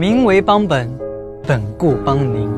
名为邦本本固邦宁。